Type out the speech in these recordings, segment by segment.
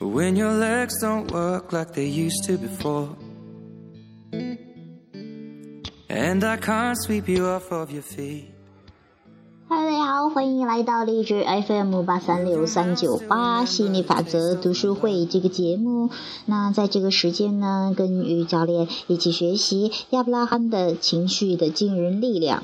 when your legs don't work like they used to before. And I can't sweep you off of your feet. 嗨，大家好，欢迎来到励志 FM 八三六三九八心理法则读书会这个节目。那在这个时间呢，跟于教练一起学习亚伯拉罕的情绪的惊人力量。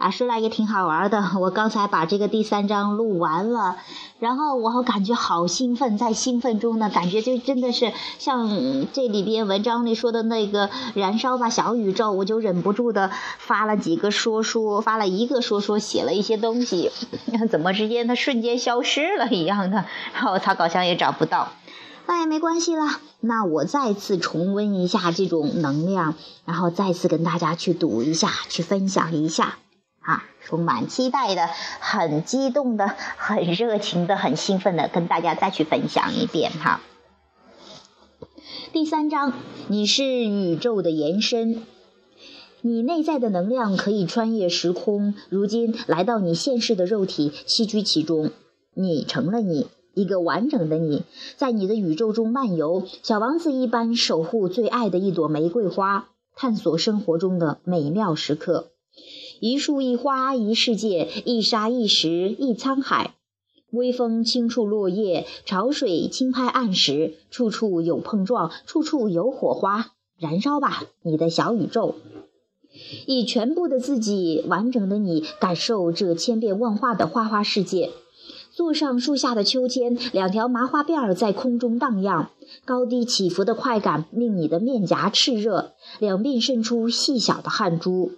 啊，说来也挺好玩的。我刚才把这个第三章录完了，然后我感觉好兴奋，在兴奋中呢，感觉就真的是像这里边文章里说的那个燃烧吧小宇宙，我就忍不住的发了几个说说，发了一个说说，写了一些东西，怎么之间它瞬间消失了一样的，然后草稿箱也找不到，那也没关系了。那我再次重温一下这种能量，然后再次跟大家去读一下，去分享一下。啊，充满期待的，很激动的，很热情的，很兴奋的，跟大家再去分享一遍哈。第三章，你是宇宙的延伸，你内在的能量可以穿越时空，如今来到你现世的肉体，栖居其中，你成了你，一个完整的你，在你的宇宙中漫游，小王子一般守护最爱的一朵玫瑰花，探索生活中的美妙时刻。一树一花一世界，一沙一石一沧海。微风轻触落叶，潮水轻拍岸石，处处有碰撞，处处有火花。燃烧吧，你的小宇宙！以全部的自己，完整的你，感受这千变万化的花花世界。坐上树下的秋千，两条麻花辫儿在空中荡漾，高低起伏的快感令你的面颊炽热，两鬓渗出细小的汗珠。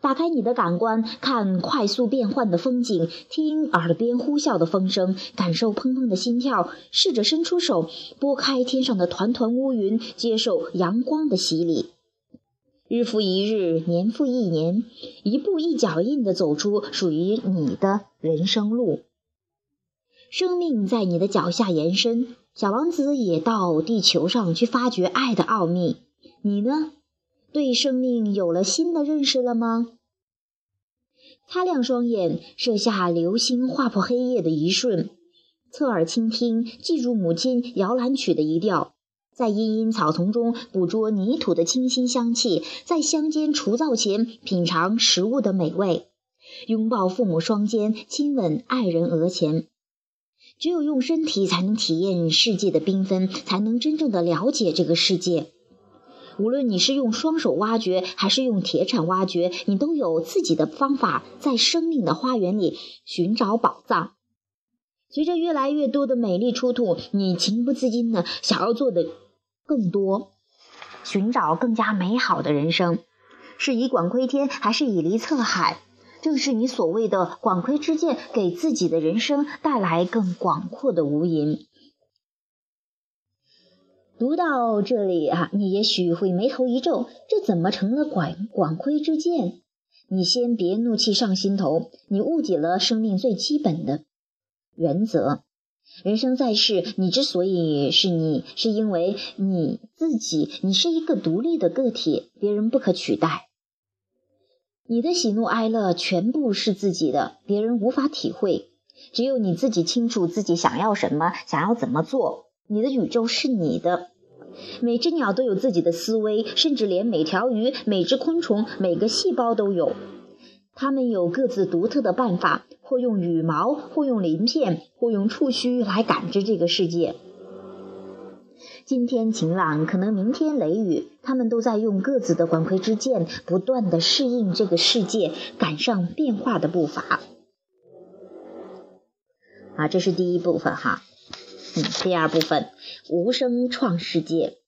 打开你的感官，看快速变换的风景，听耳边呼啸的风声，感受砰砰的心跳。试着伸出手，拨开天上的团团乌云，接受阳光的洗礼。日复一日，年复一年，一步一脚印地走出属于你的人生路。生命在你的脚下延伸，小王子也到地球上去发掘爱的奥秘。你呢？对生命有了新的认识了吗？擦亮双眼，射下流星划破黑夜的一瞬，侧耳倾听，记住母亲摇篮曲的一调，在茵茵草丛中捕捉泥土的清新香气，在乡间除灶前品尝食物的美味，拥抱父母双肩，亲吻爱人额前。只有用身体才能体验世界的缤纷，才能真正的了解这个世界。无论你是用双手挖掘，还是用铁铲挖掘，你都有自己的方法，在生命的花园里寻找宝藏。随着越来越多的美丽出土，你情不自禁的想要做的更多，寻找更加美好的人生。是以广窥天，还是以离侧海？正是你所谓的广窥之见，给自己的人生带来更广阔的无垠。读到这里啊，你也许会眉头一皱，这怎么成了管管窥之见？你先别怒气上心头，你误解了生命最基本的原则。人生在世，你之所以是你，是因为你自己，你是一个独立的个体，别人不可取代。你的喜怒哀乐全部是自己的，别人无法体会。只有你自己清楚自己想要什么，想要怎么做。你的宇宙是你的，每只鸟都有自己的思维，甚至连每条鱼、每只昆虫、每个细胞都有。它们有各自独特的办法，或用羽毛，或用鳞片，或用触须来感知这个世界。今天晴朗，可能明天雷雨，它们都在用各自的管窥之剑，不断的适应这个世界，赶上变化的步伐。啊，这是第一部分哈。第二部分，无声创世界。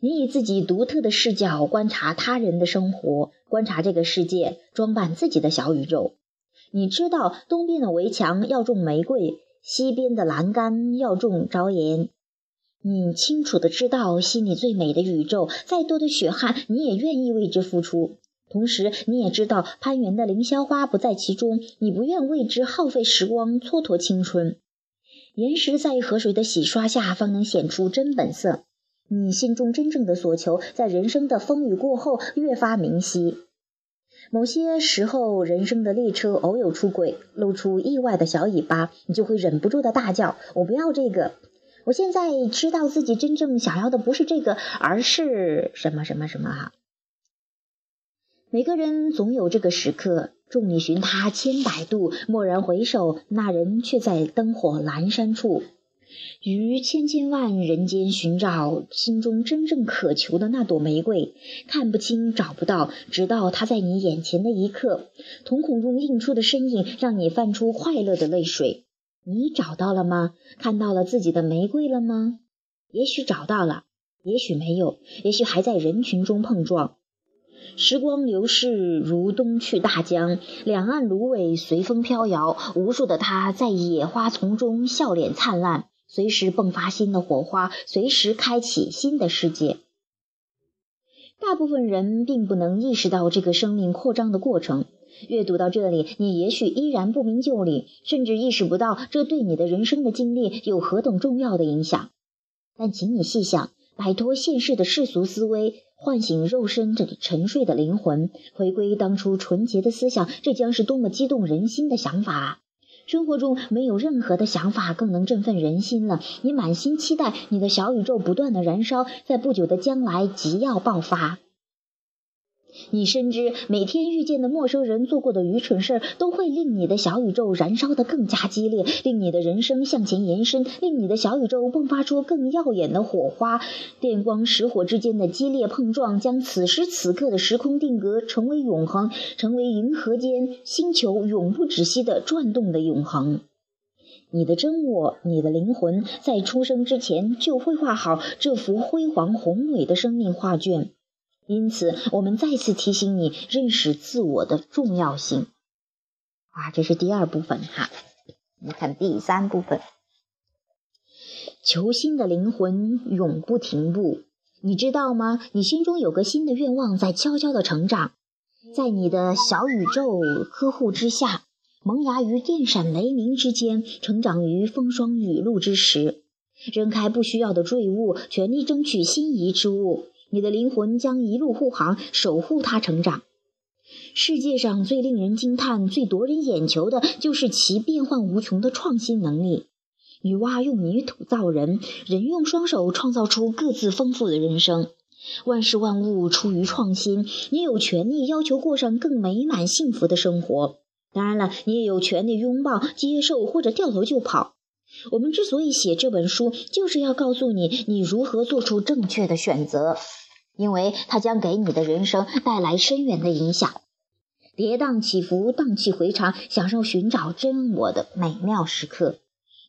你以自己独特的视角观察他人的生活，观察这个世界，装扮自己的小宇宙。你知道东边的围墙要种玫瑰，西边的栏杆要种朝颜。你清楚的知道心里最美的宇宙，再多的血汗你也愿意为之付出。同时，你也知道攀援的凌霄花不在其中，你不愿为之耗费时光，蹉跎青春。岩石在河水的洗刷下，方能显出真本色。你心中真正的所求，在人生的风雨过后越发明晰。某些时候，人生的列车偶有出轨，露出意外的小尾巴，你就会忍不住的大叫：“我不要这个！”我现在知道自己真正想要的不是这个，而是什么什么什么啊。每个人总有这个时刻，众里寻他千百度，蓦然回首，那人却在灯火阑珊处。于千千万人间寻找心中真正渴求的那朵玫瑰，看不清找不到，直到它在你眼前的一刻，瞳孔中映出的身影，让你泛出快乐的泪水。你找到了吗？看到了自己的玫瑰了吗？也许找到了，也许没有，也许还在人群中碰撞。时光流逝如东去大江，两岸芦苇随风飘摇。无数的他在野花丛中笑脸灿烂，随时迸发新的火花，随时开启新的世界。大部分人并不能意识到这个生命扩张的过程。阅读到这里，你也许依然不明就里，甚至意识不到这对你的人生的经历有何等重要的影响。但请你细想，摆脱现世的世俗思维。唤醒肉身这里沉睡的灵魂，回归当初纯洁的思想，这将是多么激动人心的想法！生活中没有任何的想法更能振奋人心了。你满心期待你的小宇宙不断的燃烧，在不久的将来即要爆发。你深知每天遇见的陌生人做过的愚蠢事儿，都会令你的小宇宙燃烧得更加激烈，令你的人生向前延伸，令你的小宇宙迸发出更耀眼的火花。电光石火之间的激烈碰撞，将此时此刻的时空定格，成为永恒，成为银河间星球永不止息的转动的永恒。你的真我，你的灵魂，在出生之前就绘画好这幅辉煌宏伟的生命画卷。因此，我们再次提醒你认识自我的重要性。啊，这是第二部分哈。我们看第三部分，求新的灵魂永不停步。你知道吗？你心中有个新的愿望在悄悄的成长，在你的小宇宙呵护之下，萌芽于电闪雷鸣之间，成长于风霜雨露之时，扔开不需要的坠物，全力争取心仪之物。你的灵魂将一路护航，守护它成长。世界上最令人惊叹、最夺人眼球的，就是其变幻无穷的创新能力。女娲用泥土造人，人用双手创造出各自丰富的人生。万事万物出于创新，你有权利要求过上更美满幸福的生活。当然了，你也有权利拥抱、接受或者掉头就跑。我们之所以写这本书，就是要告诉你，你如何做出正确的选择。因为它将给你的人生带来深远的影响，跌宕起伏，荡气回肠，享受寻找真我的美妙时刻。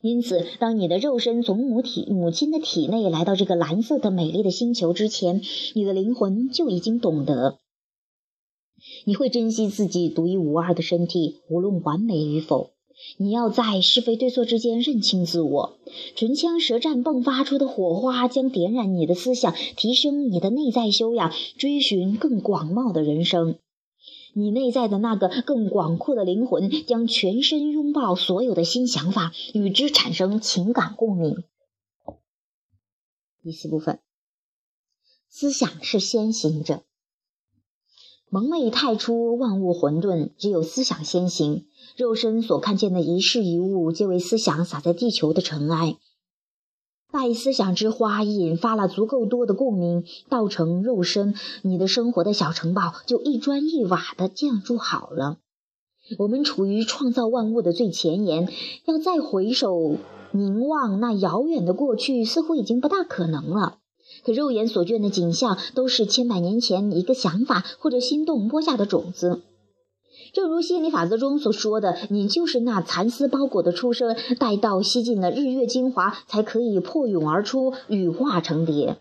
因此，当你的肉身从母体母亲的体内来到这个蓝色的美丽的星球之前，你的灵魂就已经懂得，你会珍惜自己独一无二的身体，无论完美与否。你要在是非对错之间认清自我，唇枪舌战迸发出的火花将点燃你的思想，提升你的内在修养，追寻更广袤的人生。你内在的那个更广阔的灵魂将全身拥抱所有的新想法，与之产生情感共鸣。第四部分，思想是先行者。蒙昧太初，万物混沌，只有思想先行。肉身所看见的一事一物，皆为思想洒在地球的尘埃。待思想之花引发了足够多的共鸣，道成肉身，你的生活的小城堡就一砖一瓦的建筑好了。我们处于创造万物的最前沿，要再回首凝望那遥远的过去，似乎已经不大可能了。可肉眼所见的景象，都是千百年前一个想法或者心动播下的种子。正如心理法则中所说的，你就是那蚕丝包裹的出生，待到吸尽了日月精华，才可以破蛹而出，羽化成蝶。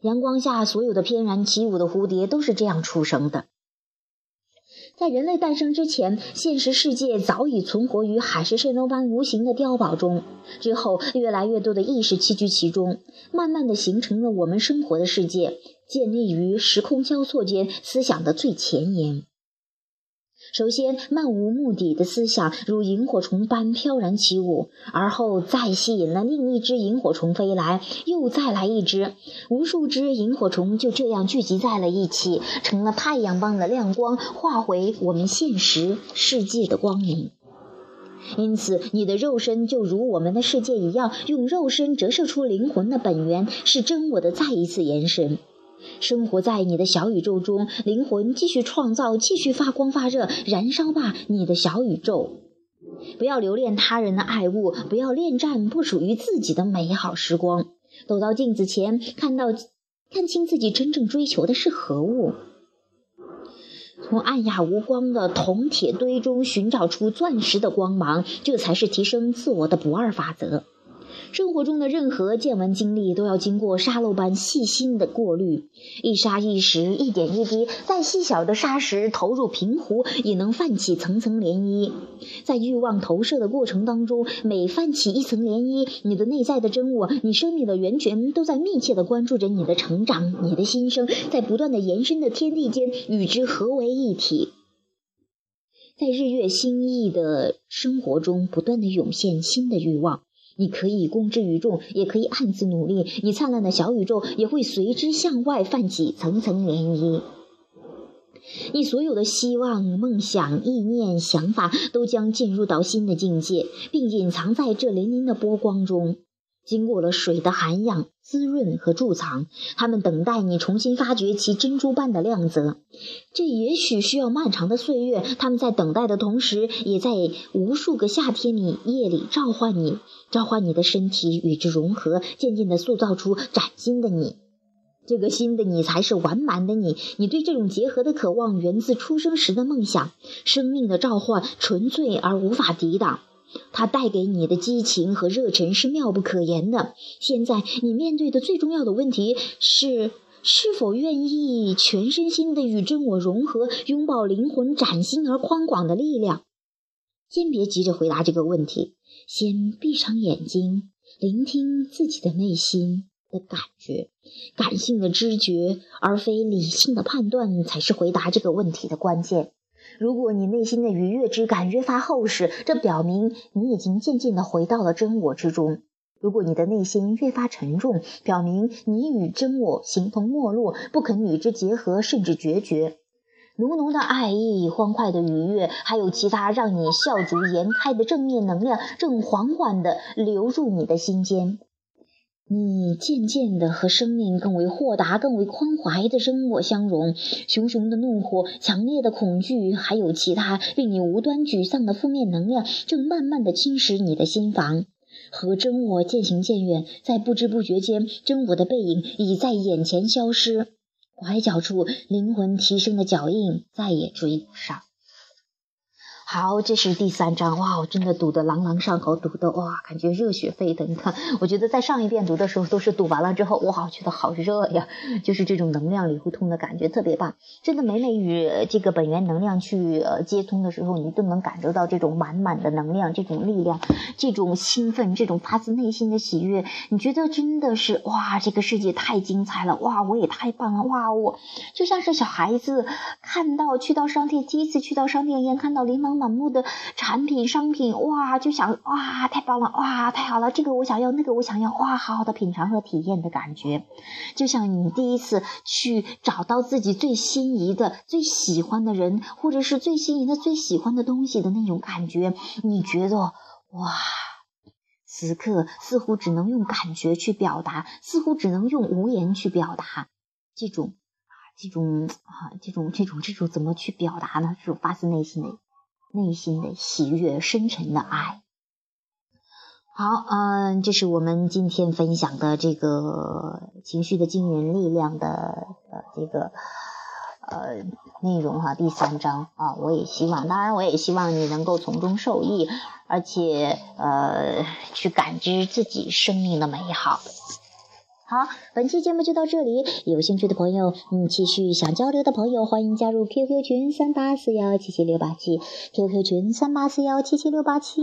阳光下所有的翩然起舞的蝴蝶，都是这样出生的。在人类诞生之前，现实世界早已存活于海市蜃楼般无形的碉堡中。之后，越来越多的意识栖居其中，慢慢的形成了我们生活的世界，建立于时空交错间，思想的最前沿。首先，漫无目的的思想如萤火虫般飘然起舞，而后再吸引了另一只萤火虫飞来，又再来一只，无数只萤火虫就这样聚集在了一起，成了太阳般的亮光，化回我们现实世界的光明。因此，你的肉身就如我们的世界一样，用肉身折射出灵魂的本源，是真我的再一次延伸。生活在你的小宇宙中，灵魂继续创造，继续发光发热，燃烧吧，你的小宇宙！不要留恋他人的爱物，不要恋战不属于自己的美好时光。走到镜子前，看到看清自己真正追求的是何物。从暗哑无光的铜铁堆中寻找出钻石的光芒，这才是提升自我的不二法则。生活中的任何见闻经历都要经过沙漏般细心的过滤，一沙一石，一点一滴，再细小的沙石投入平湖，也能泛起层层涟漪。在欲望投射的过程当中，每泛起一层涟漪，你的内在的真我，你生命的源泉，都在密切的关注着你的成长，你的心声，在不断的延伸的天地间，与之合为一体。在日月星意的生活中，不断的涌现新的欲望。你可以公之于众，也可以暗自努力。你灿烂的小宇宙也会随之向外泛起层层涟漪。你所有的希望、梦想、意念、想法，都将进入到新的境界，并隐藏在这粼粼的波光中。经过了水的涵养、滋润和贮藏，他们等待你重新发掘其珍珠般的亮泽。这也许需要漫长的岁月，他们在等待的同时，也在无数个夏天里、夜里召唤你，召唤你的身体与之融合，渐渐地塑造出崭新的你。这个新的你才是完满的你。你对这种结合的渴望，源自出生时的梦想。生命的召唤纯粹而无法抵挡。它带给你的激情和热忱是妙不可言的。现在你面对的最重要的问题是：是否愿意全身心的与真我融合，拥抱灵魂崭新而宽广的力量？先别急着回答这个问题，先闭上眼睛，聆听自己的内心的感觉。感性的知觉，而非理性的判断，才是回答这个问题的关键。如果你内心的愉悦之感越发厚实，这表明你已经渐渐地回到了真我之中；如果你的内心越发沉重，表明你与真我形同陌路，不肯与之结合，甚至决绝。浓浓的爱意、欢快的愉悦，还有其他让你笑逐颜开的正面能量，正缓缓地流入你的心间。你渐渐的和生命更为豁达、更为宽怀的真我相融，熊熊的怒火、强烈的恐惧，还有其他令你无端沮丧的负面能量，正慢慢的侵蚀你的心房。和真我渐行渐远，在不知不觉间，真我的背影已在眼前消失，拐角处灵魂提升的脚印再也追不上。好，这是第三章哇！我真的读得朗朗上口，读得哇，感觉热血沸腾。看，我觉得在上一遍读的时候，都是读完了之后，哇，觉得好热呀，就是这种能量里互通的感觉特别棒。真的，每每与这个本源能量去呃接通的时候，你都能感受到这种满满的能量、这种力量、这种兴奋、这种发自内心的喜悦。你觉得真的是哇，这个世界太精彩了哇，我也太棒了哇，我就像是小孩子看到去到商店，第一次去到商店一样，看到琳琅满。满目的产品商品，哇，就想哇，太棒了，哇，太好了，这个我想要，那个我想要，哇，好好的品尝和体验的感觉，就像你第一次去找到自己最心仪的、最喜欢的人，或者是最心仪的、最喜欢的东西的那种感觉，你觉得哇，此刻似乎只能用感觉去表达，似乎只能用无言去表达，这种啊，这种啊，这种这种这种怎么去表达呢？这种发自内心的。内心的喜悦，深沉的爱。好，嗯，这是我们今天分享的这个情绪的惊人力量的呃这个呃内容哈，第三章啊，我也希望，当然我也希望你能够从中受益，而且呃去感知自己生命的美好。好，本期节目就到这里。有兴趣的朋友，嗯，继续想交流的朋友，欢迎加入 QQ 群三八四幺七七六八七，QQ 群三八四幺七七六八七。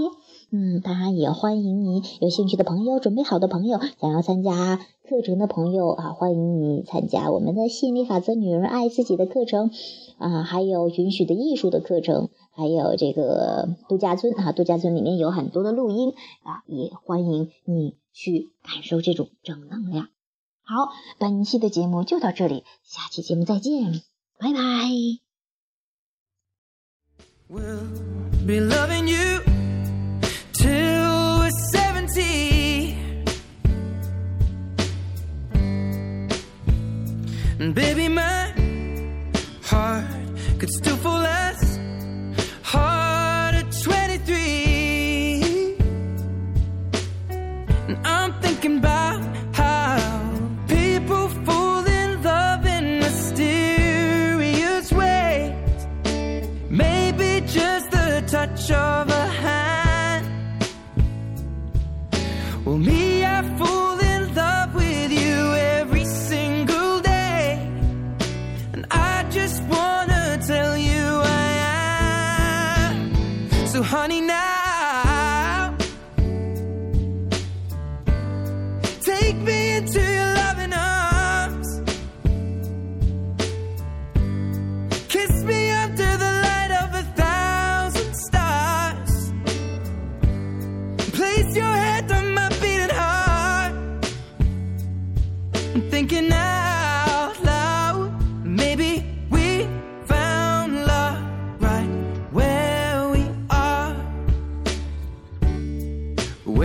嗯，当然也欢迎你有兴趣的朋友，准备好的朋友，想要参加课程的朋友啊，欢迎你参加我们的吸引力法则女人爱自己的课程啊，还有允许的艺术的课程，还有这个度假村啊，度假村里面有很多的录音啊，也欢迎你。去感受这种正能量。好，本期的节目就到这里，下期节目再见，拜拜。Baby, my heart could fall. Money now.